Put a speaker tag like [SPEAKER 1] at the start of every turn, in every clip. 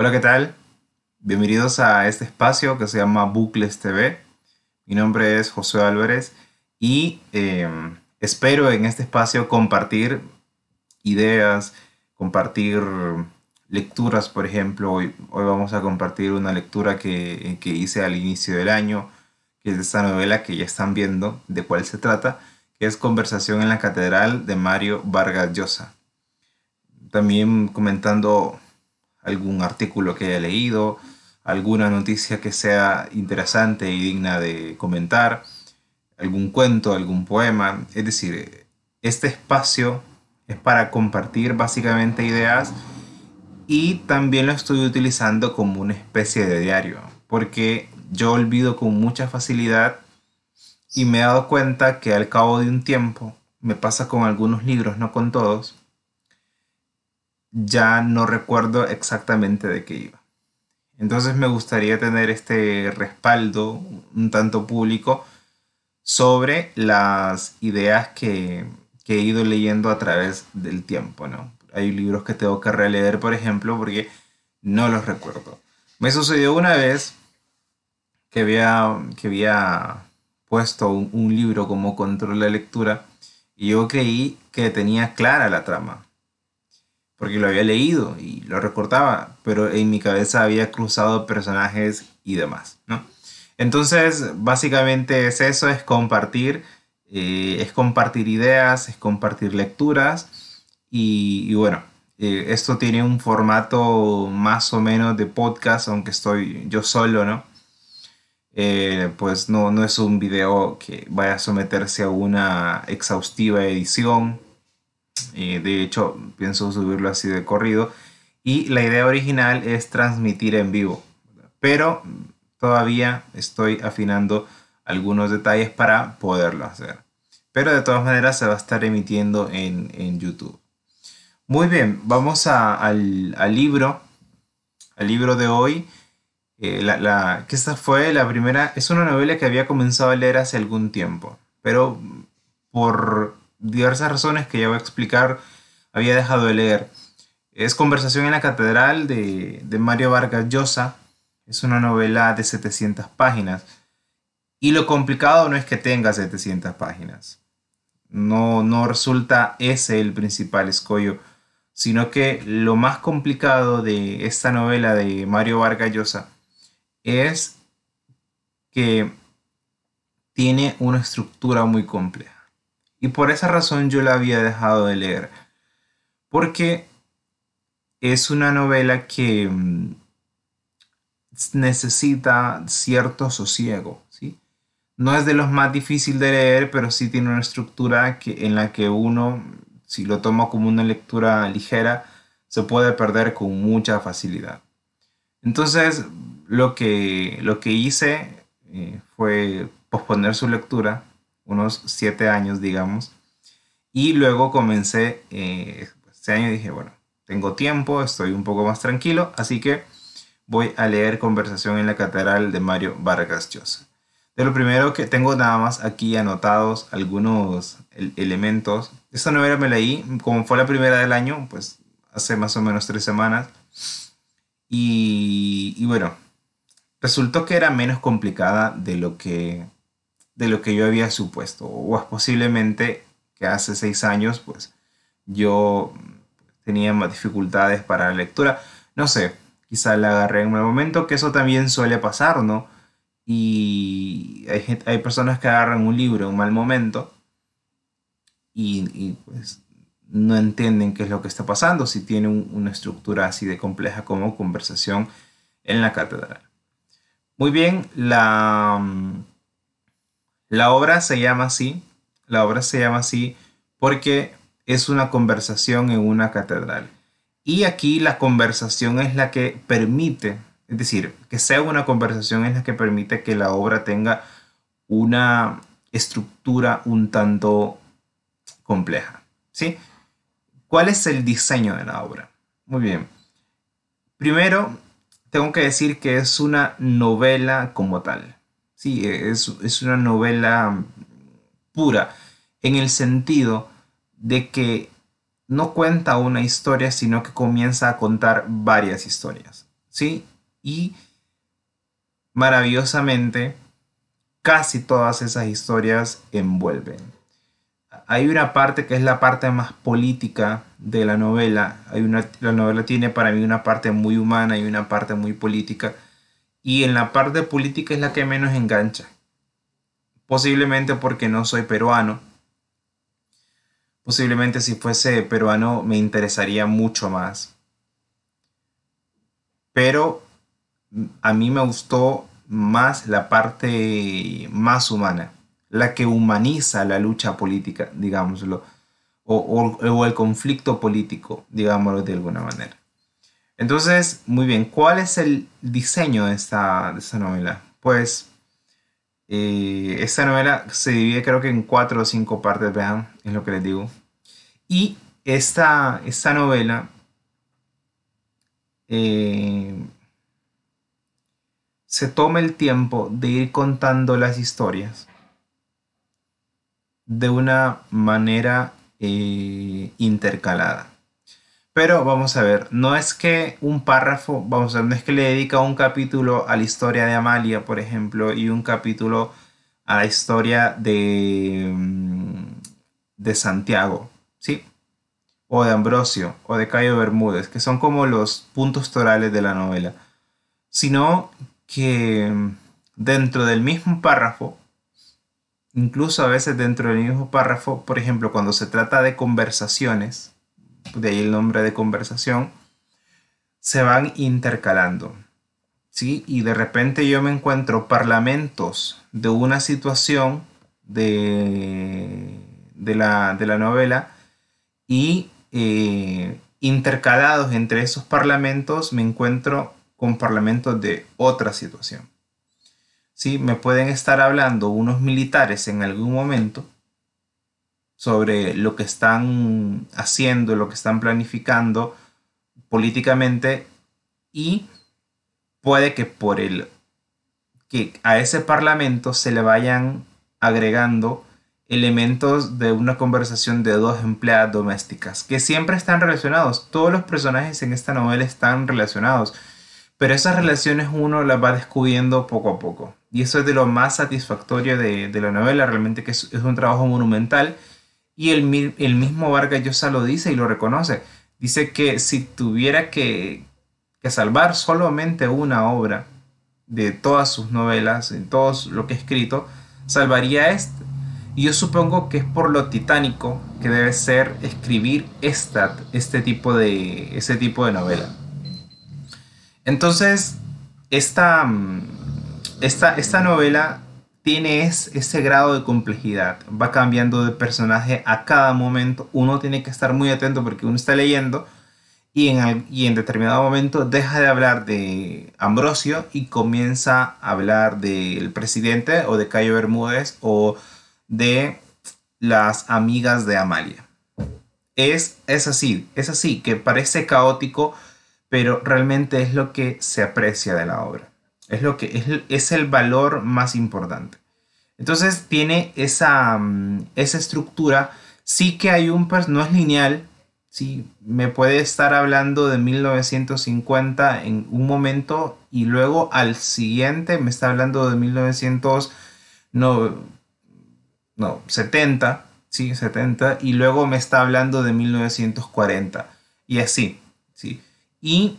[SPEAKER 1] Hola, ¿qué tal? Bienvenidos a este espacio que se llama Bucles TV. Mi nombre es José Álvarez y em, espero en este espacio compartir ideas, compartir lecturas, por ejemplo. Hoy, hoy vamos a compartir una lectura que, que hice al inicio del año, que es esta novela que ya están viendo, de cuál se trata, que es Conversación en la Catedral de Mario Vargas Llosa. También comentando algún artículo que haya leído, alguna noticia que sea interesante y digna de comentar, algún cuento, algún poema. Es decir, este espacio es para compartir básicamente ideas y también lo estoy utilizando como una especie de diario, porque yo olvido con mucha facilidad y me he dado cuenta que al cabo de un tiempo, me pasa con algunos libros, no con todos, ya no recuerdo exactamente de qué iba. Entonces me gustaría tener este respaldo un tanto público sobre las ideas que, he ido leyendo a través del tiempo, ¿no? Hay libros que tengo que releer, por ejemplo, porque no los recuerdo. Me sucedió una vez que había, que había puesto un, un libro como control de lectura y yo creí que tenía clara la trama porque lo había leído y lo recordaba, pero en mi cabeza había cruzado personajes y demás, ¿no? Entonces, básicamente es eso, es compartir, eh, es compartir ideas, es compartir lecturas y, bueno, eh, esto tiene un formato más o menos de podcast, aunque estoy yo solo, ¿no? Eh, pues no, no es un video que vaya a someterse a una exhaustiva edición, de hecho, pienso subirlo así de corrido. Y la idea original es transmitir en vivo. Pero todavía estoy afinando algunos detalles para poderlo hacer. Pero de todas maneras se va a estar emitiendo en, YouTube. Muy bien, vamos al, libro. Al libro de hoy. Eh, la, que esta fue la primera. Es una novela que había comenzado a leer hace algún tiempo. Pero por diversas razones que ya voy a explicar, había dejado de leer. Es Conversación en la Catedral de, Mario Vargas Llosa. Es una novela de 700 páginas. Y lo complicado no es que tenga 700 páginas. No, no resulta ese el principal escollo, sino que lo más complicado de esta novela de Mario Vargas Llosa es que tiene una estructura muy compleja. Y por esa razón yo la había dejado de leer. Porque es una novela que mm, necesita cierto sosiego. ¿sí? No es de los más difíciles de leer, pero sí tiene una estructura que, en la que uno, si lo toma como una lectura ligera, se puede perder con mucha facilidad. Entonces, lo que, lo que hice eh, fue posponer su lectura unos siete años, digamos. Y luego comencé, eh, este año dije, bueno, tengo tiempo, estoy un poco más tranquilo, así que voy a leer Conversación en la Catedral de Mario Vargas Llosa. De lo primero que tengo nada más aquí anotados algunos elementos. Esta novela me leí, como fue la primera del año, pues hace más o menos tres semanas. Y, y bueno, resultó que era menos complicada de lo que de lo que yo había supuesto. O es posiblemente que hace seis años, pues yo tenía más dificultades para la lectura. No sé, quizá la agarré en un momento, que eso también suele pasar, ¿no? Y hay, hay personas que agarran un libro en un mal momento y, pues no entienden qué es lo que está pasando si tiene una estructura así de compleja como conversación en la catedral. Muy bien, la la obra se llama así, la obra se llama así porque es una conversación en una catedral. Y aquí la conversación es la que permite, es decir, que sea una conversación es la que permite que la obra tenga una estructura un tanto compleja. ¿sí? ¿Cuál es el diseño de la obra? Muy bien. Primero, tengo que decir que es una novela como tal. Sí, es, una novela pura, en el sentido de que no cuenta una historia, sino que comienza a contar varias historias. ¿sí? Y maravillosamente, casi todas esas historias envuelven. Hay una parte que es la parte más política de la novela. Hay una, la novela tiene para mí una parte muy humana y una parte muy política. Y en la parte política es la que menos engancha. Posiblemente porque no soy peruano. Posiblemente si fuese peruano me interesaría mucho más. Pero a mí me gustó más la parte más humana, la que humaniza la lucha política, digámoslo, o, el conflicto político, digámoslo de alguna manera. Entonces, muy bien, ¿cuál es el diseño de esta, novela? Pues eh, esta novela se divide creo que en cuatro o cinco partes, vean, es lo que les digo. Y esta, novela eh, se toma el tiempo de ir contando las historias de una manera eh, intercalada. Pero vamos a ver, no es que un párrafo, vamos a ver, no es que le dedica un capítulo a la historia de Amalia, por ejemplo, y un capítulo a la historia de, mm, de Santiago, ¿sí? O de Ambrosio, o de Cayo Bermúdez, que son como los puntos torales de la novela, sino que dentro del mismo párrafo, incluso a veces dentro del mismo párrafo, por ejemplo, cuando se trata de conversaciones, de ahí el nombre de conversación, se van intercalando. ¿sí? Y de repente yo me encuentro parlamentos de una situación de, de, la, novela y eh, intercalados entre esos parlamentos me encuentro con parlamentos de otra situación. ¿Sí? Me pueden estar hablando unos militares en algún momento sobre lo que están haciendo, lo que están planificando políticamente y puede que por el que a ese parlamento se le vayan agregando elementos de una conversación de dos empleadas domésticas que siempre están relacionados. Todos los personajes en esta novela están relacionados. Pero esas relaciones uno las va descubriendo poco a poco. Y eso es de lo más satisfactorio de, la novela, realmente que es, un trabajo monumental. Y el, mismo Vargas Llosa lo dice y lo reconoce. Dice que si tuviera que, salvar solamente una obra de todas sus novelas, de todo lo que ha escrito, salvaría este. Y yo supongo que es por lo titánico que debe ser escribir esta, este, tipo de, este tipo de novela. Entonces, esta, mm, esta, esta novela tiene ese grado de complejidad, va cambiando de personaje a cada momento, uno tiene que estar muy atento porque uno está leyendo y en, determinado momento deja de hablar de Ambrosio y comienza a hablar del presidente o de Cayo Bermúdez o de las amigas de Amalia. Es, es así, es así, que parece caótico, pero realmente es lo que se aprecia de la obra. Es, lo que, es, el valor más importante. Entonces tiene esa, mm, esa estructura. Sí que hay un... No es lineal. Sí, me puede estar hablando de 1950 en un momento y luego al siguiente me está hablando de 1970. no, 70, sí, 70 y luego me está hablando de 1940 y así, sí. Y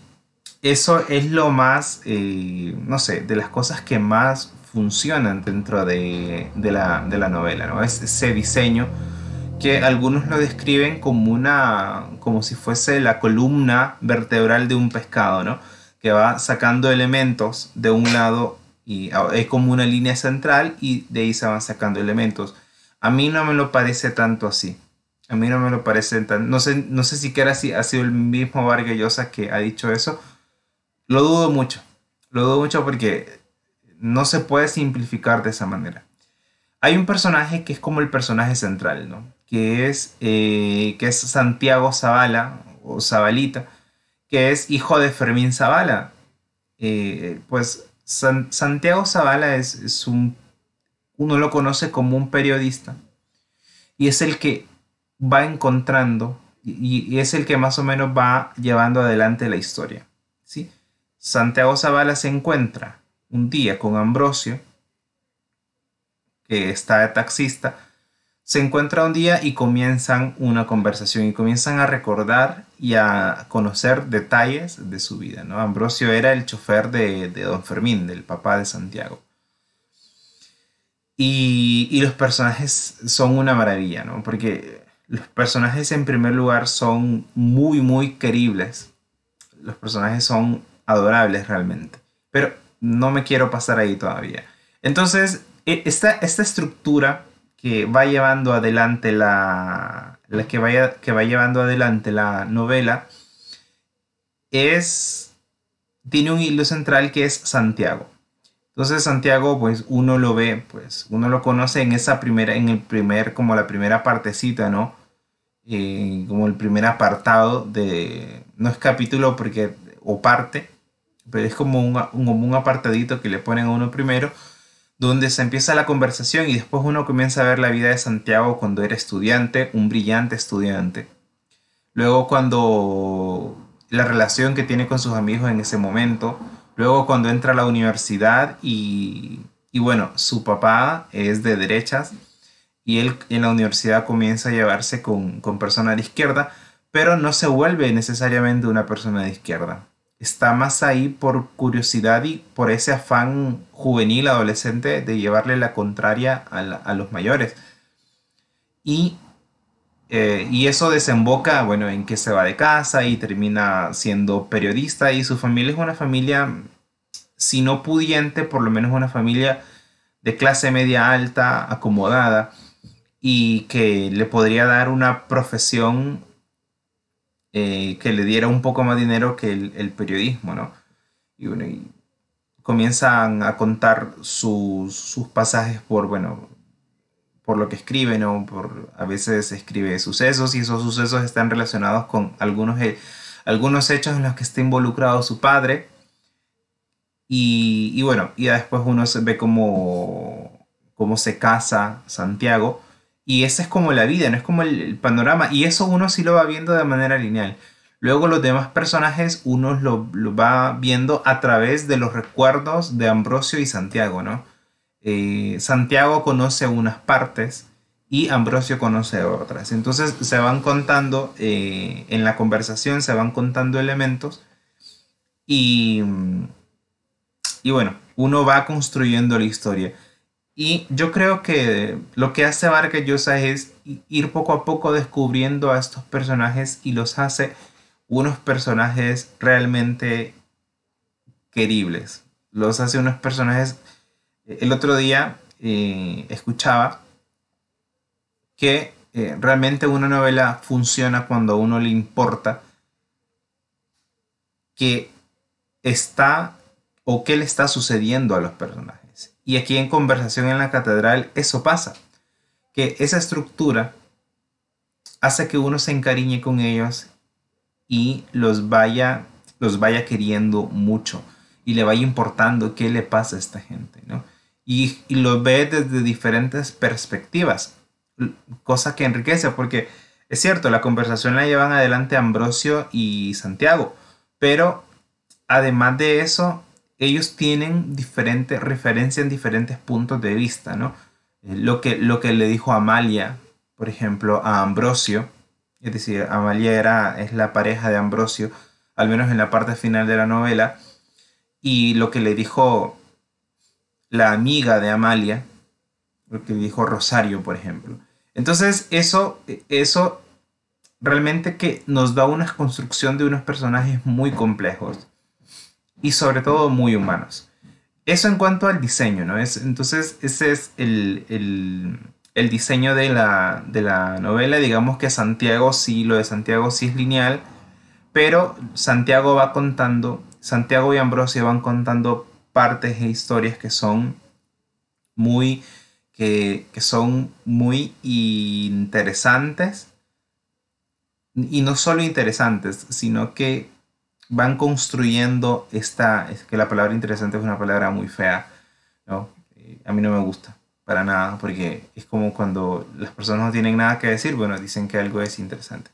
[SPEAKER 1] eso es lo más, eh, no sé, de las cosas que más funcionan dentro de, la, novela, ¿no? Es ese diseño que algunos lo describen como una, como si fuese la columna vertebral de un pescado, ¿no? Que va sacando elementos de un lado y es como una línea central y de ahí se van sacando elementos. A mí no me lo parece tanto así. A mí no me lo parece tan... No sé, no sé siquiera si ha sido el mismo Vargas Llosa que ha dicho eso. Lo dudo mucho. Lo dudo mucho porque no se puede simplificar de esa manera. Hay un personaje que es como el personaje central, ¿no? Que es, eh, que es Santiago Zavala, o Zabalita, que es hijo de Fermín Zavala. Eh, pues Santiago Zavala es, es un... Uno lo conoce como un periodista. Y es el que va encontrando y, es el que más o menos va llevando adelante la historia. ¿sí? Santiago Zavala se encuentra un día con Ambrosio, que está de taxista, se encuentra un día y comienzan una conversación y comienzan a recordar y a conocer detalles de su vida. ¿no? Ambrosio era el chofer de, don Fermín, del papá de Santiago. Y, y, los personajes son una maravilla, ¿no? Porque los personajes en primer lugar son muy, muy queribles. Los personajes son adorables realmente. Pero no me quiero pasar ahí todavía. Entonces, e, esta, esta estructura que va llevando adelante la, la que, vaya, que va llevando adelante la novela es tiene un hilo central que es Santiago. Entonces Santiago, pues uno lo ve, pues uno lo conoce en esa primera, en el primer, como la primera partecita, ¿no? Eh, como el primer apartado de, no es capítulo porque, o parte, pero es como un, un, un apartadito que le ponen a uno primero, donde se empieza la conversación y después uno comienza a ver la vida de Santiago cuando era estudiante, un brillante estudiante. Luego cuando la relación que tiene con sus amigos en ese momento. Luego cuando entra a la universidad y, y bueno, su papá es de derechas y él en la universidad comienza a llevarse con, con personas de izquierda, pero no se vuelve necesariamente una persona de izquierda está más ahí por curiosidad y por ese afán juvenil, adolescente, de llevarle la contraria a, los mayores. Y, eh, y, eso desemboca, bueno, en que se va de casa y termina siendo periodista y su familia es una familia, si no pudiente, por lo menos una familia de clase media alta, acomodada, y que le podría dar una profesión eh, que le diera un poco más dinero que el, periodismo, ¿no? Y bueno, comienzan a contar sus, pasajes por, bueno, por lo que escribe, ¿no? Por, a veces escribe sucesos y esos sucesos están relacionados con algunos, algunos hechos en los que está involucrado su padre. Y, y bueno, y después uno se ve cómo, cómo se casa Santiago y esa es como la vida, no es como el, panorama. Y eso uno sí lo va viendo de manera lineal. Luego los demás personajes uno lo, va viendo a través de los recuerdos de Ambrosio y Santiago, ¿no? Eh, Santiago conoce unas partes y Ambrosio conoce otras. Entonces se van contando, eh, en la conversación se van contando elementos y, y bueno, uno va construyendo la historia. Y yo creo que lo que hace Vargas Llosa es ir poco a poco descubriendo a estos personajes y los hace unos personajes realmente queribles. Los hace unos personajes... El otro día eh, escuchaba que eh, realmente una novela funciona cuando a uno le importa que está o qué le está sucediendo a los personajes. Y aquí en Conversación en la Catedral eso pasa, que esa estructura hace que uno se encariñe con ellos y los vaya, los vaya queriendo mucho y le vaya importando qué le pasa a esta gente, ¿no? Y, y lo ve desde diferentes perspectivas, cosa que enriquece, porque es cierto, la conversación la llevan adelante Ambrosio y Santiago, pero además de eso, ellos tienen diferentes, referencia en diferentes puntos de vista, ¿no? Eh, lo que, lo que le dijo Amalia, por ejemplo, a Ambrosio, es decir, Amalia era, es la pareja de Ambrosio, al menos en la parte final de la novela, y lo que le dijo la amiga de Amalia, lo que le dijo Rosario, por ejemplo. Entonces, eso, eso realmente que nos da una construcción de unos personajes muy complejos y sobre todo muy humanos. Eso en cuanto al diseño, ¿no? Es, entonces, ese es el, el, diseño de la, de la, novela. Digamos que Santiago sí, lo de Santiago sí es lineal, pero Santiago va contando, Santiago y Ambrosio van contando partes e historias que son muy, que, que son muy interesantes. Y no solo interesantes, sino que van construyendo esta, es que la palabra interesante es una palabra muy fea, ¿no? Eh, a mí no me gusta para nada, porque es como cuando las personas no tienen nada que decir, bueno, dicen que algo es interesante.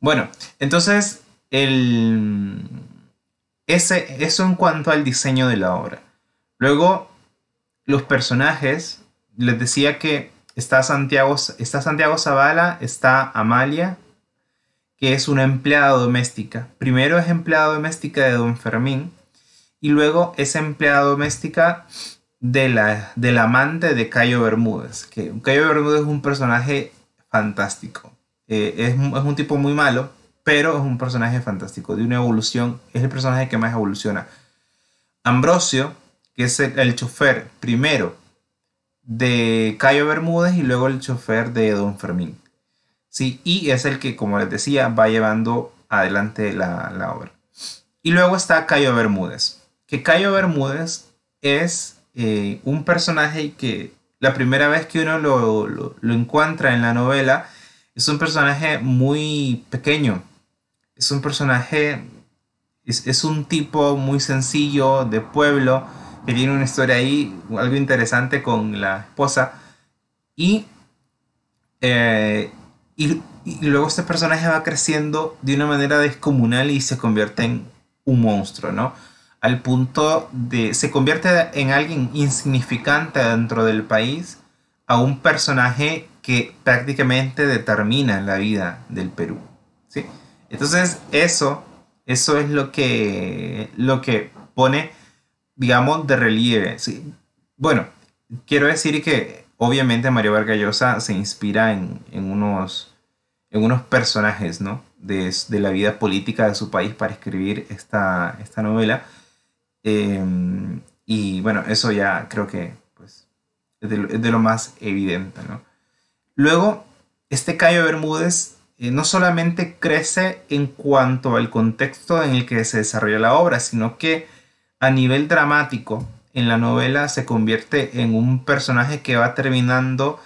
[SPEAKER 1] Bueno, entonces, el, ese, eso en cuanto al diseño de la obra. Luego, los personajes, les decía que está Santiago, está Santiago Zavala, está Amalia, que es una empleada doméstica. Primero es empleada doméstica de Don Fermín y luego es empleada doméstica de la, del amante de Cayo Bermúdez. Que Cayo Bermúdez es un personaje fantástico. Eh, es, es, un tipo muy malo, pero es un personaje fantástico, de una evolución. Es el personaje que más evoluciona. Ambrosio, que es el, el chofer primero de Cayo Bermúdez y luego el chofer de Don Fermín. Sí, y es el que, como les decía, va llevando adelante la, la obra. Y luego está Cayo Bermúdez, que Cayo Bermúdez es eh, un personaje que la primera vez que uno lo, lo, encuentra en la novela es un personaje muy pequeño. Es un personaje, es, es, un tipo muy sencillo de pueblo que tiene una historia ahí, algo interesante con la esposa. Y, eh, y, y luego este personaje va creciendo de una manera descomunal y se convierte en un monstruo, ¿no? al punto de se convierte en alguien insignificante dentro del país a un personaje que prácticamente determina la vida del Perú. ¿sí? Entonces eso, eso es lo que, lo que pone, digamos, de relieve. ¿sí? Bueno, quiero decir que obviamente Mario Vargas Llosa se inspira en, en, unos, en unos personajes ¿no? de, de, la vida política de su país para escribir esta, esta novela Em, y bueno, eso ya creo que pues, es, de, lo más evidente. ¿no? Luego, este Cayo Bermúdez eh, no solamente crece en cuanto al contexto en el que se desarrolla la obra, sino que a nivel dramático en la novela se convierte en un personaje que va terminando,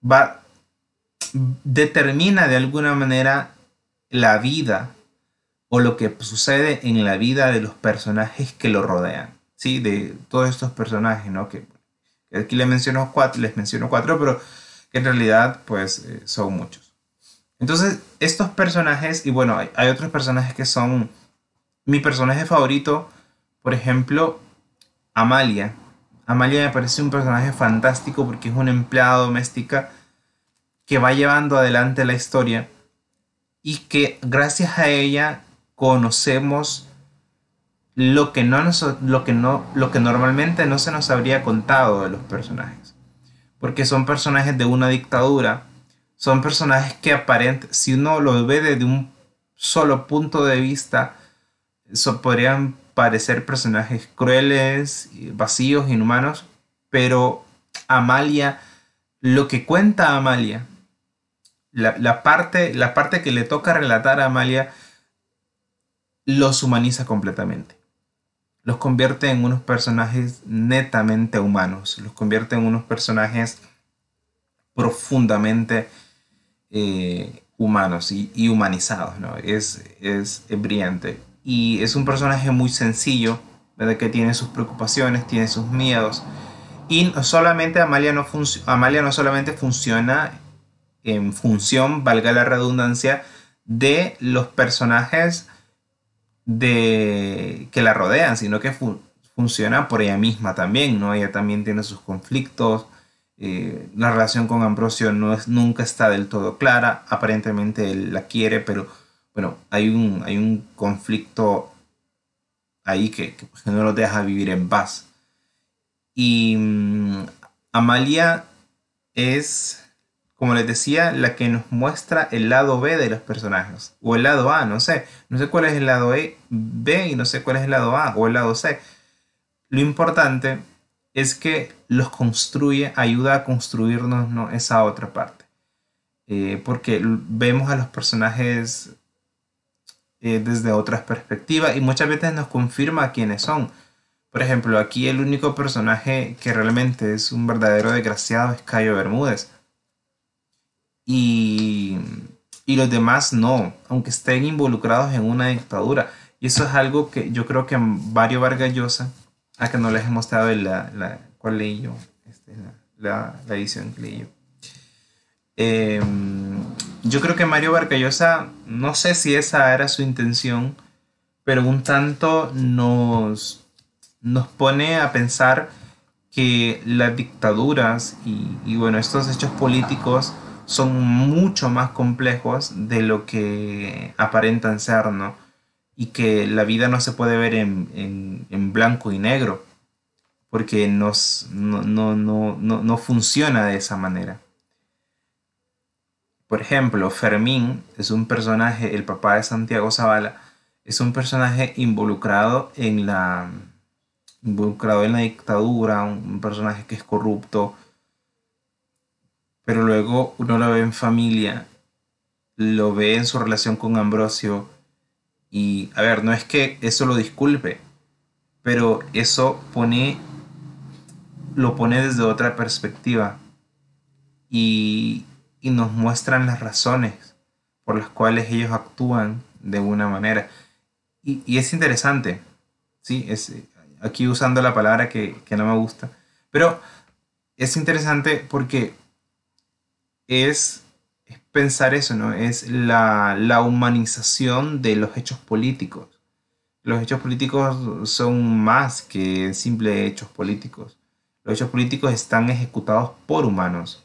[SPEAKER 1] va, determina de alguna manera la vida o lo que sucede en la vida de los personajes que lo rodean, ¿sí? De todos estos personajes, ¿no? Que, aquí les menciono cuatro, les menciono cuatro, pero que en realidad, pues, eh, son muchos. Entonces, estos personajes, y bueno, hay, hay, otros personajes que son mi personaje favorito, por ejemplo, Amalia. Amalia me parece un personaje fantástico porque es una empleada doméstica que va llevando adelante la historia y que gracias a ella conocemos lo que, no lo, que no, lo que normalmente no se nos habría contado de los personajes. Porque son personajes de una dictadura, son personajes que aparentemente, si uno los ve desde un solo punto de vista, eso podrían parecer personajes crueles, vacíos, inhumanos, pero Amalia, lo que cuenta Amalia, la, parte, la parte que le toca relatar a Amalia, los humaniza completamente. Los convierte en unos personajes netamente humanos, los convierte en unos personajes profundamente eh, humanos y, humanizados. ¿no? Es, es, brillante. Y es un personaje muy sencillo, de que tiene sus preocupaciones, tiene sus miedos. Y solamente Amalia no, Amalia no solamente funciona en función, valga la redundancia, de los personajes de que la rodean, sino que funciona por ella misma también, ¿no? Ella también tiene sus conflictos. Eh, la relación con Ambrosio no es, nunca está del todo clara. Aparentemente él la quiere, pero bueno, hay un, hay un conflicto ahí que, que, pues, no lo deja vivir en paz. Y mm, Amalia es como les decía, la que nos muestra el lado B de los personajes. O el lado A, no sé. No sé cuál es el lado e, B y no sé cuál es el lado A o el lado C. Lo importante es que los construye, ayuda a construirnos ¿no? esa otra parte. Eh, porque vemos a los personajes eh, desde otras perspectivas y muchas veces nos confirma quiénes son. Por ejemplo, aquí el único personaje que realmente es un verdadero desgraciado es Cayo Bermúdez y, y los demás no, aunque estén involucrados en una dictadura. Y eso es algo que yo creo que Mario Vargas Llosa, a que no les he mostrado la, la cuál leí yo, este, la, la, edición que leí yo. Em, yo creo que Mario Vargas Llosa, no sé si esa era su intención, pero un tanto nos, nos pone a pensar que las dictaduras y, y, bueno, estos hechos políticos son mucho más complejos de lo que aparentan ser, ¿no? Y que la vida no se puede ver en, en, en blanco y negro, porque nos, no, no, no, no, funciona de esa manera. Por ejemplo, Fermín es un personaje, el papá de Santiago Zavala, es un personaje involucrado en la, involucrado en la dictadura, un personaje que es corrupto, pero luego uno lo ve en familia, lo ve en su relación con Ambrosio y, a ver, no es que eso lo disculpe, pero eso pone, lo pone desde otra perspectiva. Y, y nos muestran las razones por las cuales ellos actúan de una manera. Y, es interesante, ¿sí? Es, aquí usando la palabra que, que no me gusta, pero es interesante porque es, pensar eso, ¿no? Es la, humanización de los hechos políticos. Los hechos políticos son más que simples hechos políticos. Los hechos políticos están ejecutados por humanos.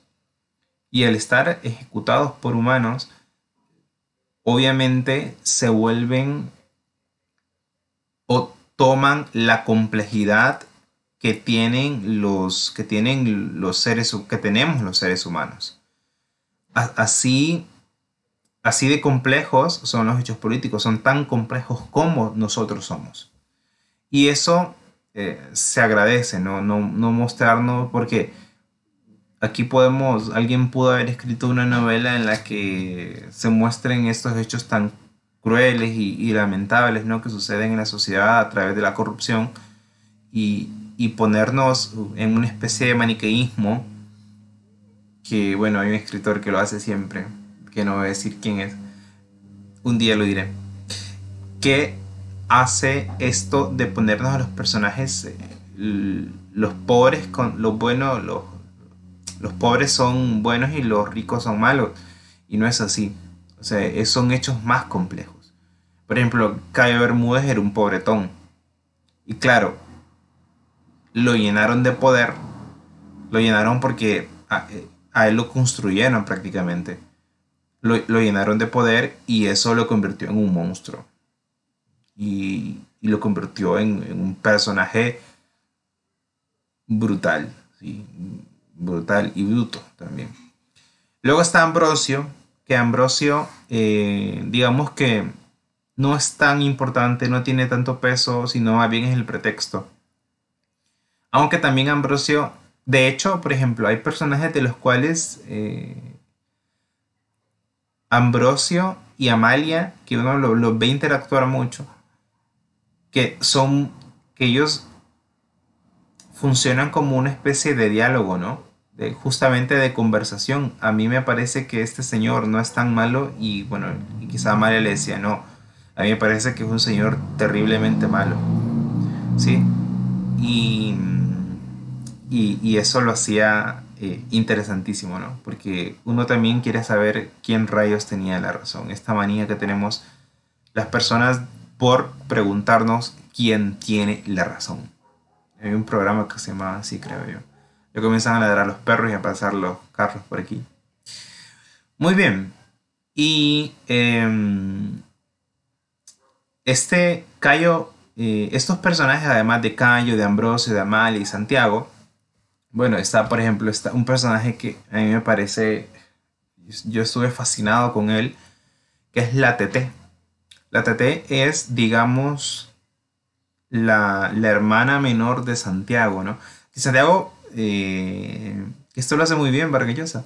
[SPEAKER 1] Y al estar ejecutados por humanos, obviamente se vuelven o toman la complejidad que tienen los que tienen los seres que tenemos los seres humanos así, así de complejos son los hechos políticos, son tan complejos como nosotros somos. Y eso eh, se agradece, ¿no? No, no mostrarnos, porque aquí podemos, alguien pudo haber escrito una novela en la que se muestren estos hechos tan crueles y, lamentables, ¿no? Que suceden en la sociedad a través de la corrupción y, y ponernos en una especie de maniqueísmo que bueno, hay un escritor que lo hace siempre, que no voy a decir quién es, un día lo diré, que hace esto de ponernos a los personajes, eh, los pobres con los buenos, los, los pobres son buenos y los ricos son malos, y no es así, o sea, son hechos más complejos. Por ejemplo, Cayo Bermúdez era un pobretón, y claro, lo llenaron de poder, lo llenaron porque a él lo construyeron prácticamente. Lo, llenaron de poder y eso lo convirtió en un monstruo. Y, lo convirtió en, un personaje brutal, brutal y bruto también. Luego está Ambrosio, que Ambrosio, eh, digamos que no es tan importante, no tiene tanto peso, sino más bien es el pretexto. Aunque también Ambrosio de hecho, por ejemplo, hay personajes de los cuales eh, Ambrosio y Amalia, que uno los ve interactuar mucho, que son, que ellos funcionan como una especie de diálogo, ¿no? De, justamente de conversación. A mí me parece que este señor no es tan malo y bueno, y quizá Amalia le decía, no, a mí me parece que es un señor terriblemente malo, ¿sí? Y y, eso lo hacía eh, interesantísimo, ¿no? Porque uno también quiere saber quién rayos tenía la razón. Esta manía que tenemos las personas por preguntarnos quién tiene la razón. Hay un programa que se llama así, creo yo. Le comienzan a ladrar a los perros y a pasar los carros por aquí. Muy bien. Y em, este Cayo, eh, estos personajes, además de Cayo, de Ambrosio, de Amalia y Santiago, bueno, está, por ejemplo, está un personaje que a mí me parece, yo estuve fascinado con él, que es la TT. La TT es, digamos, la, hermana menor de Santiago, ¿no? Santiago, eh, esto lo hace muy bien Vargallosa.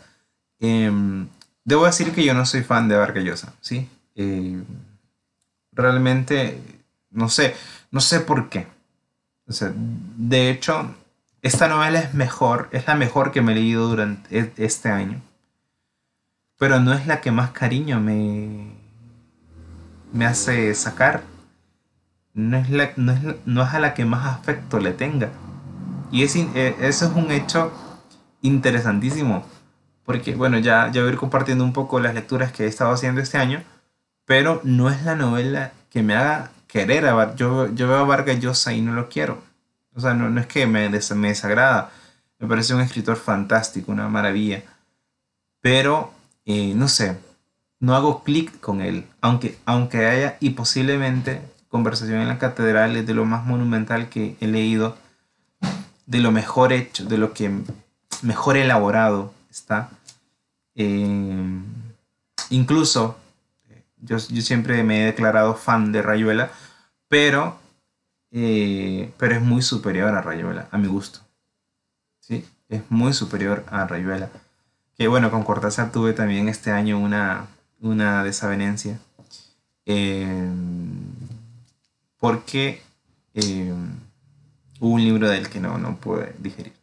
[SPEAKER 1] Em, debo decir que yo no soy fan de Vargallosa, ¿sí? Eh, realmente, no sé, no sé por qué. O sea, de hecho, esta novela es mejor, es la mejor que me he leído durante e, este año. Pero no es la que más cariño me, me hace sacar. No es, la, no, es, a la que más afecto le tenga. Y es, e, eso es un hecho interesantísimo. Porque, bueno, ya, ya voy a ir compartiendo un poco las lecturas que he estado haciendo este año. Pero no es la novela que me haga querer a yo, yo veo a Vargas Llosa y no lo quiero. O sea, no, no es que me, me desagrada. Me parece un escritor fantástico, una maravilla. Pero, eh, no sé, no hago clic con él. Aunque, aunque haya, y posiblemente, conversación en la catedral es de lo más monumental que he leído, de lo mejor hecho, de lo que mejor elaborado está. Eh, incluso, yo, siempre me he declarado fan de Rayuela, pero, eh, pero es muy superior a Rayuela, a mi gusto. ¿Sí? Es muy superior a Rayuela. Que bueno, con Cortázar tuve también este año una, una desavenencia. Eh, porque hubo un libro del que no, no pude digerir.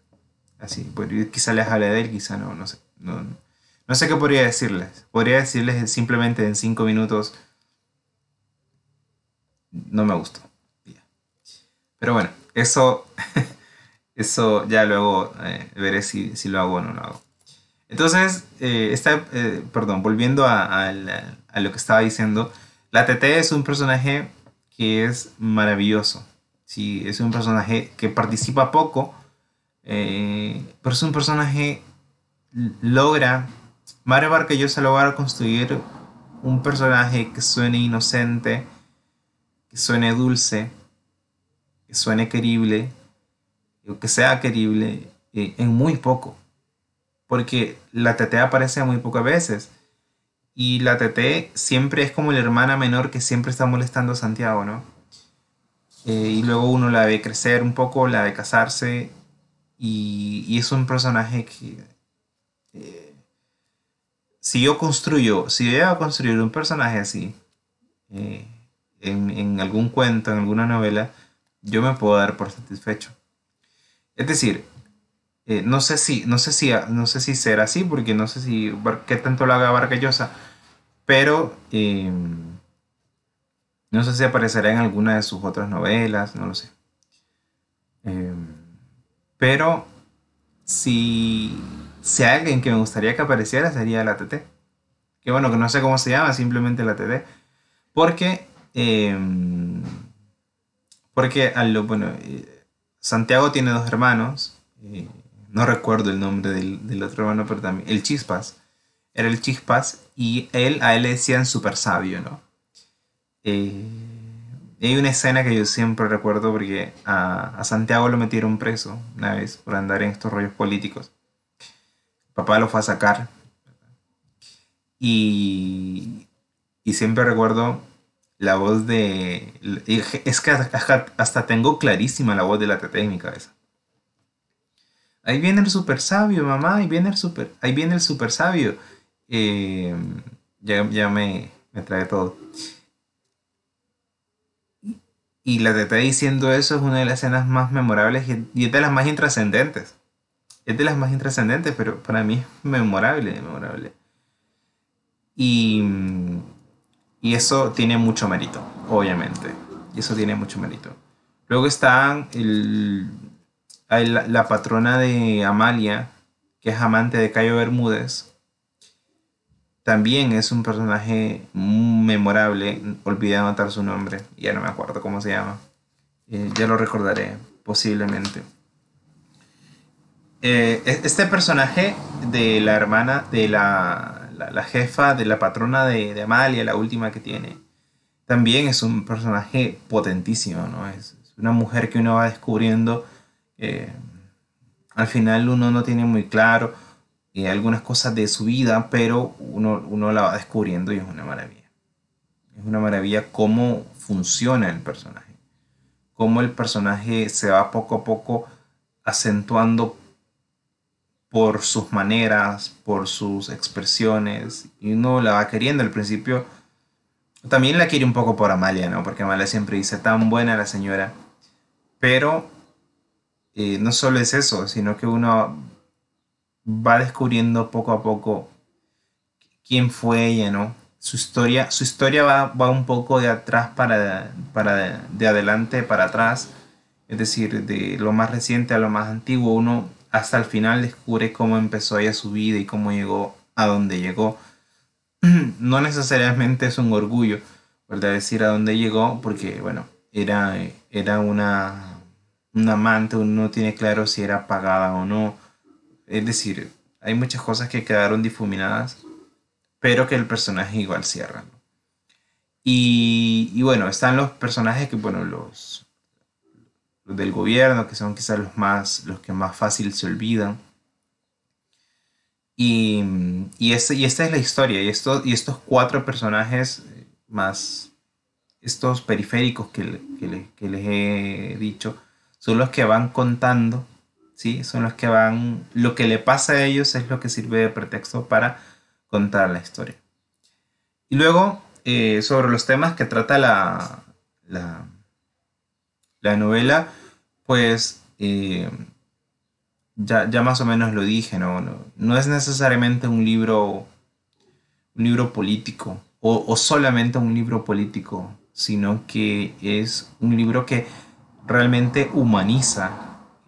[SPEAKER 1] Así, quizá les hable de él, quizá no, no sé. No, no sé qué podría decirles. Podría decirles simplemente en cinco minutos. No me gustó. Pero bueno, eso, eso ya luego eh, veré si, lo hago o no lo hago. Entonces, eh, está, eh, perdón, volviendo a, a, lo que estaba diciendo, la TT es un personaje que es maravilloso. Sí, es un personaje que participa poco, pero es un personaje logra Mario Vargas logra construir un personaje que suene inocente, que suene dulce, que suene querible, que sea querible eh, en muy poco. Porque la TT aparece muy pocas veces. Y la TT siempre es como la hermana menor que siempre está molestando a Santiago, ¿no? Eh, y luego uno la ve crecer un poco, la ve casarse. Y, es un personaje que eh, si yo construyo, si yo a construir un personaje así, eh, en, algún cuento, en alguna novela, yo me puedo dar por satisfecho. Es decir, eh, no sé si, no sé si, no sé si será así, porque no sé si qué tanto lo haga Vargallosa, pero em, no sé si aparecerá en alguna de sus otras novelas, no lo sé. Em, pero si si alguien que me gustaría que apareciera sería la TT. Que bueno, que no sé cómo se llama, simplemente la TT. Porque, em, porque bueno, eh, Santiago tiene dos hermanos. Eh, no recuerdo el nombre del, otro hermano, pero también. El Chispas. Era el Chispas. Y él, a él le decían super sabio, ¿no? Eh, hay una escena que yo siempre recuerdo porque a, a Santiago lo metieron preso una vez por andar en estos rollos políticos papá lo fue a sacar. Y, y siempre recuerdo la voz de... Es que hasta tengo clarísima la voz de la tete en mi. Ahí viene el super sabio, mamá, ahí viene el super, ahí viene el super sabio. Eh, ya, ya me, me, trae todo. Y la tete diciendo eso es una de las escenas más memorables y es de las más intrascendentes es de las más intrascendentes, pero para mí es memorable, memorable. Y, y eso tiene mucho mérito, obviamente. Y eso tiene mucho mérito. Luego está el, la, patrona de Amalia, que es amante de Cayo Bermúdez. También es un personaje memorable. Olvidé anotar su nombre. Ya no me acuerdo cómo se llama. Eh, ya lo recordaré, posiblemente. Eh, e-, este personaje de la hermana, de la, jefa, de la patrona de, Amalia, la última que tiene, también es un personaje potentísimo, ¿no? Es, una mujer que uno va descubriendo. Eh, al final uno no tiene muy claro eh, algunas cosas de su vida, pero uno, uno la va descubriendo y es una maravilla. Es una maravilla cómo funciona el personaje. Cómo el personaje se va poco a poco acentuando por sus maneras, por sus expresiones, y uno la va queriendo al principio. También la quiere un poco por Amalia, ¿no? Porque Amalia siempre dice, tan buena la señora. Pero eh, no solo es eso, sino que uno va descubriendo poco a poco quién fue ella, ¿no? Su historia, su historia va, va un poco de atrás para, para de adelante para atrás. Es decir, de lo más reciente a lo más antiguo. Uno hasta el final descubre cómo empezó ella su vida y cómo llegó a donde llegó. No necesariamente es un orgullo, ¿verdad? Decir a dónde llegó, porque, bueno, era, era una, una amante, uno no tiene claro si era pagada o no. Es decir, hay muchas cosas que quedaron difuminadas, pero que el personaje igual cierra. Y, y, bueno, están los personajes que, bueno, los, los, del gobierno, que son quizás los, más, los que más fácil se olvidan. Y, y, este, y esta es la historia, y, esto, y estos cuatro personajes eh, más estos periféricos que, que, les he dicho, son los que van contando, ¿sí? Son los que van, lo que le pasa a ellos es lo que sirve de pretexto para contar la historia. Y luego, eh, sobre los temas que trata la, la, novela, pues eh, ya, ya, más o menos lo dije, ¿no? No, es necesariamente un libro, un libro político o, o solamente un libro político sino que es un libro que realmente humaniza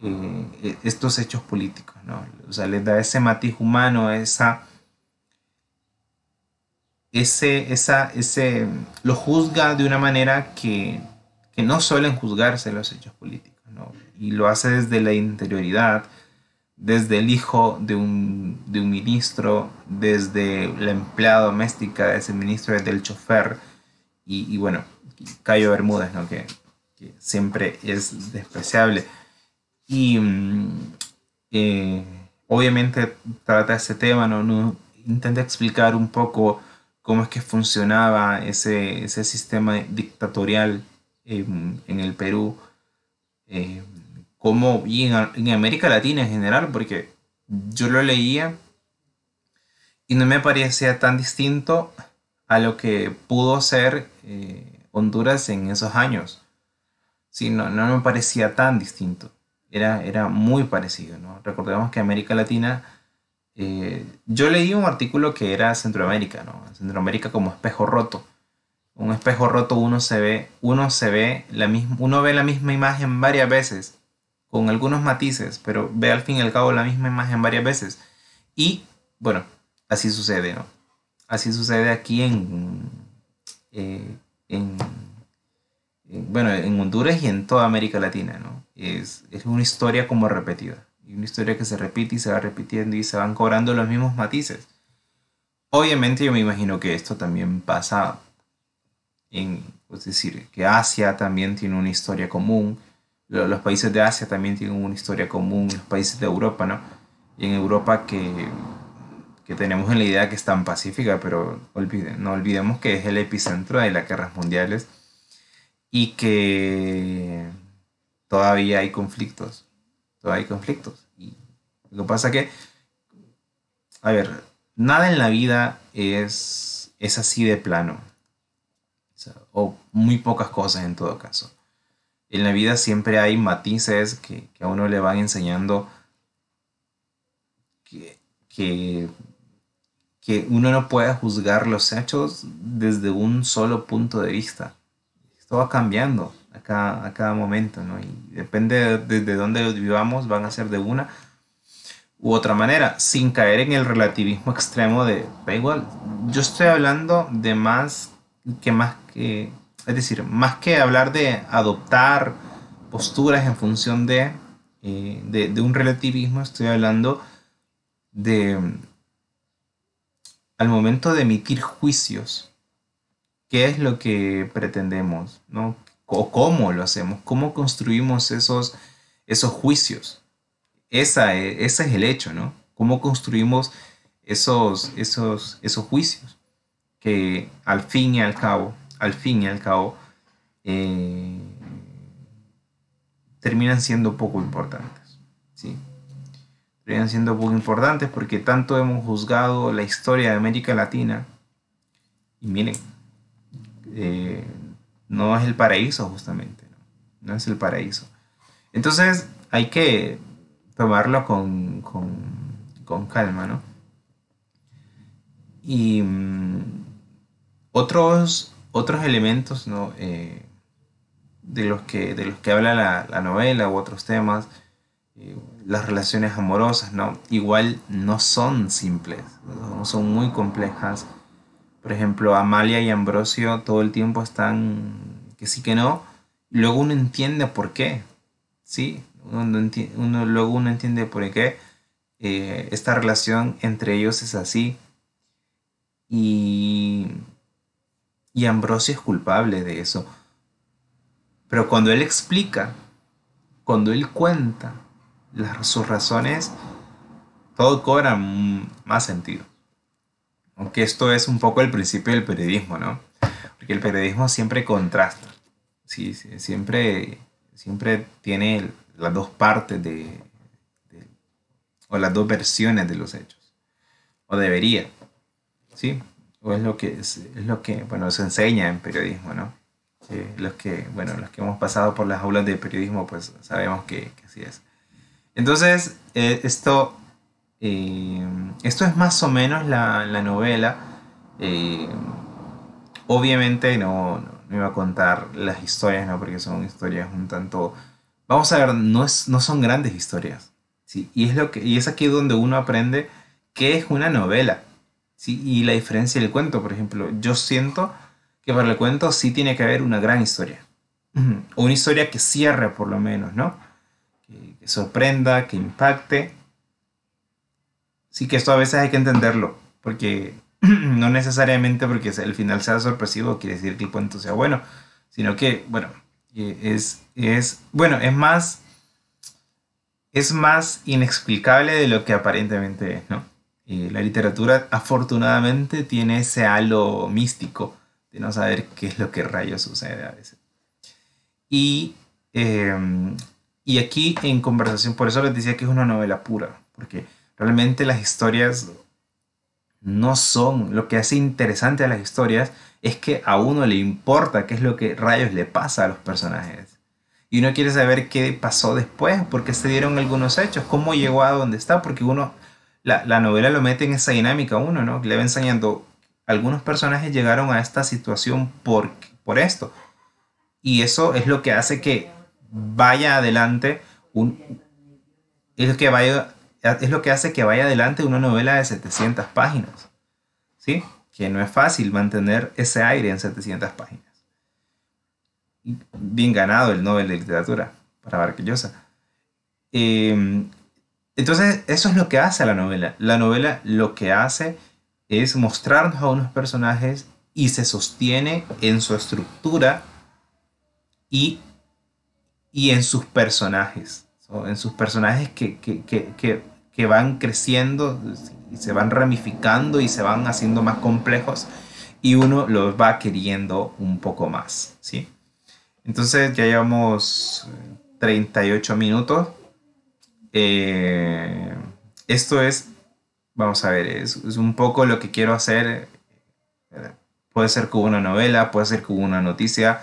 [SPEAKER 1] eh, e-, estos hechos políticos, ¿no? O sea, les da ese matiz humano, esa, ese, esa, ese, lo juzga de una manera que, no suelen juzgarse los hechos políticos, ¿no? Y lo hace desde la interioridad, desde el hijo de un, de un ministro, desde la empleada doméstica de ese ministro, desde el chofer, y, y bueno, Cayo Bermúdez, ¿no? que, siempre es despreciable. Y mm, eh, obviamente trata ese tema, ¿no? intenta explicar un poco cómo es que funcionaba ese, ese sistema dictatorial en, el Perú, eh, como, y en, América Latina en general, porque yo lo leía y no me parecía tan distinto a lo que pudo ser eh, Honduras en esos años. Sí, no, no me parecía tan distinto. Era, era muy parecido, ¿no? Recordemos que América Latina... Eh, yo leí un artículo que era Centroamérica, ¿no? Centroamérica como espejo roto. Un espejo roto uno se ve, uno se ve la misma, uno ve la misma imagen varias veces, con algunos matices, pero ve al fin y al cabo la misma imagen varias veces. Y bueno, así sucede, ¿no? Así sucede aquí en, eh, en, bueno, en Honduras y en toda América Latina, ¿no? Es, es una historia como repetida. Y una historia que se repite y se va repitiendo y se van cobrando los mismos matices. Obviamente yo me imagino que esto también pasa en, es decir, que Asia también tiene una historia común, los países de Asia también tienen una historia común, los países de Europa, ¿no? Y en Europa que que tenemos en la idea que es tan pacífica, pero no olvidemos que es el epicentro de las guerras mundiales y que todavía hay conflictos, todavía hay conflictos. Y lo que pasa que, a ver, nada en la vida es, es así de plano, o, muy pocas cosas en todo caso. En la vida siempre hay matices que, a uno le van enseñando que, que que uno no puede juzgar los hechos desde un solo punto de vista. Esto va cambiando a cada, a cada momento, ¿no? Y depende de, de dónde vivamos, van a ser de una u otra manera, sin caer en el relativismo extremo de, da igual, yo estoy hablando de más que más que, es decir, más que hablar de adoptar posturas en función de, eh, de, de un relativismo, estoy hablando de al momento de emitir juicios, ¿qué es lo que pretendemos? ¿no? ¿O cómo lo hacemos? ¿Cómo construimos esos, esos juicios? Esa, e, ese es el hecho, ¿no? ¿Cómo construimos esos, esos, esos juicios? Que al fin y al cabo, al fin y al cabo, eh, terminan siendo poco importantes. ¿sí? Deberían siendo muy importantes porque tanto hemos juzgado la historia de América Latina. Y miren, eh, no es el paraíso justamente, ¿no? es el paraíso. Entonces hay que tomarlo con, calma, ¿no? Y mm, otros, otros elementos, ¿no? Eh, de, los que, de los que habla la, la novela u otros temas, eh, las relaciones amorosas, ¿no? Igual no son simples, son muy complejas, por ejemplo, Amalia y Ambrosio todo el tiempo están que sí que no, luego uno entiende por qué, ¿sí? Uno, luego uno entiende por qué eh, esta relación entre ellos es así. Y, y Ambrosio es culpable de eso. Pero cuando él explica, cuando él cuenta las, sus razones, todo cobra más sentido. Aunque esto es un poco el principio del periodismo, ¿no? Porque el periodismo siempre contrasta. Sí, siempre, siempre tiene las dos partes de, o las dos versiones de los hechos. O debería. ¿Sí? O es lo que, es, lo que bueno, se enseña en periodismo, ¿no? los que, bueno, los que hemos pasado por las aulas de periodismo, pues sabemos que, así es. Entonces, eh, esto, eh, esto es más o menos la, novela. Eh, obviamente no, no, iba a contar las historias, ¿no? Porque son historias un tanto... Vamos a ver, no, es, no son grandes historias. ¿sí? Y, es lo que, y es aquí donde uno aprende qué es una novela. ¿sí? Y la diferencia del cuento, por ejemplo. Yo siento que para el cuento sí tiene que haber una gran historia. O una historia que cierre por lo menos, ¿no? Que, sorprenda, que impacte. Sí que esto a veces hay que entenderlo, porque no necesariamente porque el final sea sorpresivo quiere decir que el cuento sea bueno, sino que, bueno, eh, es, es, bueno, es más, es más inexplicable de lo que aparentemente es, ¿no? Y la literatura afortunadamente tiene ese halo místico no saber qué es lo que rayos sucede a veces. Y, em, y aquí en conversación, por eso les decía que es una novela pura, porque realmente las historias no son, lo que hace interesante a las historias es que a uno le importa qué es lo que rayos le pasa a los personajes. Y uno quiere saber qué pasó después, por qué se dieron algunos hechos, cómo llegó a donde está, porque uno, la, la novela lo mete en esa dinámica uno, ¿no? Le va enseñando algunos personajes llegaron a esta situación por, por esto. Y eso es lo que hace que vaya adelante un, es lo que vaya es lo que hace que vaya adelante una novela de 700 páginas. ¿Sí? Que no es fácil mantener ese aire en 700 páginas. Bien ganado el Nobel de Literatura para Barquillosa. Em, entonces, eso es lo que hace la novela. La novela lo que hace es mostrarnos a unos personajes y se sostiene en su estructura y, y en sus personajes, en sus personajes que, que, van creciendo y se van ramificando y se van haciendo más complejos y uno los va queriendo un poco más, ¿sí? Entonces ya llevamos 38 minutos. Eh, esto es vamos a ver, es, un poco lo que quiero hacer. Puede ser con una novela, puede ser con una noticia,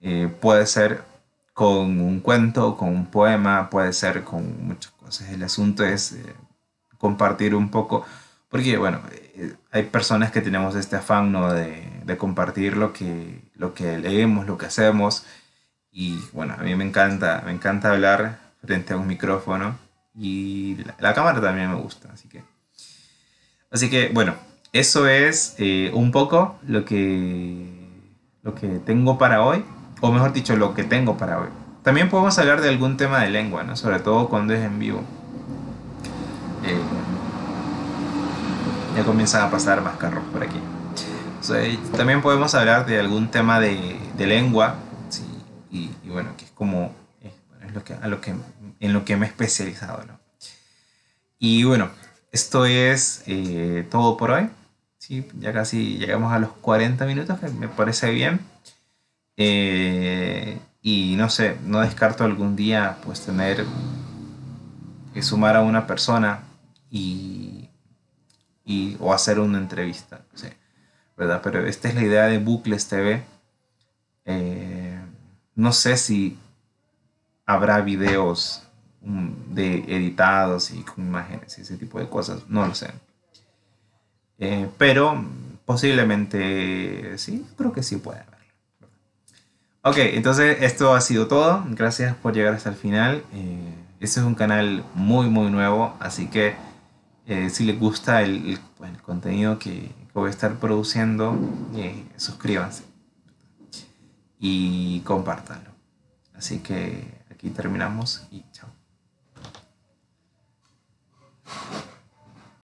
[SPEAKER 1] eh, puede ser con un cuento, con un poema, puede ser con muchas cosas. El asunto es eh, compartir un poco, porque bueno, eh, hay personas que tenemos este afán ¿no? de, de, compartir lo que, lo que leemos, lo que hacemos. Y bueno, a mí me encanta, me encanta hablar frente a un micrófono y la, cámara también me gusta, así que Así que bueno, eso es eh, un poco lo que, lo que tengo para hoy, o mejor dicho, lo que tengo para hoy. También podemos hablar de algún tema de lengua, ¿no? sobre todo cuando es en vivo. Eh, ya comienzan a pasar más carros por aquí. también podemos hablar de algún tema de, lengua, y, bueno, que es como es lo que, a lo que, en lo que me he especializado. ¿no? Y bueno, esto es eh, todo por hoy. ¿sí? Ya casi llegamos a los 40 minutos, que me parece bien. Eh, y no sé, no descarto algún día pues tener que sumar a una persona y, o hacer una entrevista. ¿verdad? Pero esta es la idea de Bucles TV. Eh, no sé si habrá videos de editados y con imágenes y ese tipo de cosas, no lo sé. Eh, pero posiblemente sí, creo que sí puede. Ok, entonces esto ha sido todo. Gracias por llegar hasta el final. Eh, este es un canal muy, muy nuevo, así que eh, si les gusta el, pues, contenido que, voy a estar produciendo, eh, suscríbanse y compártanlo. Así que aquí terminamos y chao.